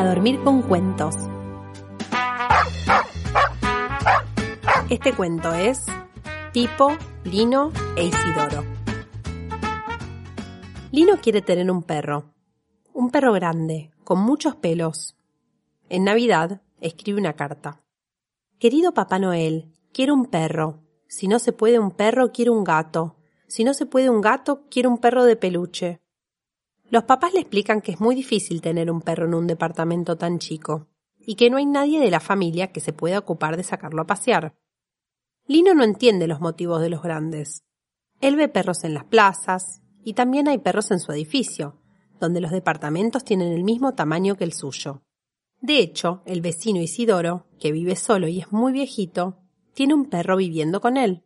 a Dormir con Cuentos. Este cuento es Pipo, Lino e Isidoro. Lino quiere tener un perro. Un perro grande, con muchos pelos. En Navidad escribe una carta. Querido Papá Noel, quiero un perro. Si no se puede un perro, quiero un gato. Si no se puede un gato, quiero un perro de peluche. Los papás le explican que es muy difícil tener un perro en un departamento tan chico, y que no hay nadie de la familia que se pueda ocupar de sacarlo a pasear. Lino no entiende los motivos de los grandes. Él ve perros en las plazas, y también hay perros en su edificio, donde los departamentos tienen el mismo tamaño que el suyo. De hecho, el vecino Isidoro, que vive solo y es muy viejito, tiene un perro viviendo con él.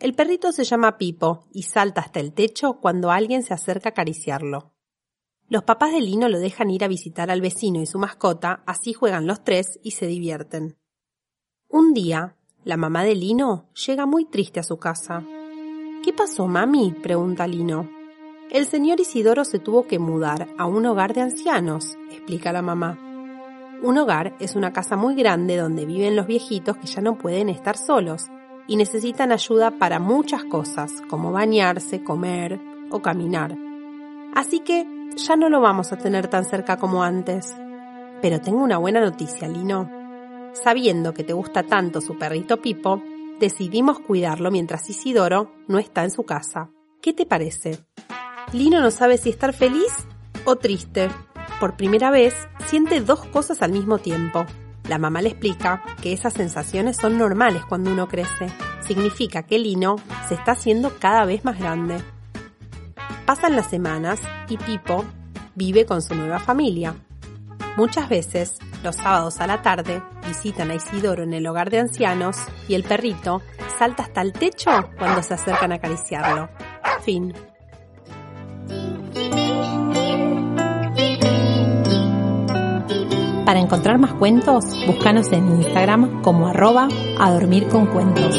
El perrito se llama Pipo y salta hasta el techo cuando alguien se acerca a acariciarlo. Los papás de Lino lo dejan ir a visitar al vecino y su mascota, así juegan los tres y se divierten. Un día, la mamá de Lino llega muy triste a su casa. ¿Qué pasó, mami? pregunta Lino. El señor Isidoro se tuvo que mudar a un hogar de ancianos, explica la mamá. Un hogar es una casa muy grande donde viven los viejitos que ya no pueden estar solos y necesitan ayuda para muchas cosas, como bañarse, comer o caminar. Así que ya no lo vamos a tener tan cerca como antes. Pero tengo una buena noticia, Lino. Sabiendo que te gusta tanto su perrito Pipo, decidimos cuidarlo mientras Isidoro no está en su casa. ¿Qué te parece? Lino no sabe si estar feliz o triste. Por primera vez, siente dos cosas al mismo tiempo. La mamá le explica que esas sensaciones son normales cuando uno crece. Significa que Lino se está haciendo cada vez más grande. Pasan las semanas y Pipo vive con su nueva familia. Muchas veces, los sábados a la tarde, visitan a Isidoro en el hogar de ancianos y el perrito salta hasta el techo cuando se acercan a acariciarlo. Fin. Para encontrar más cuentos, búscanos en Instagram como arroba a dormir con cuentos.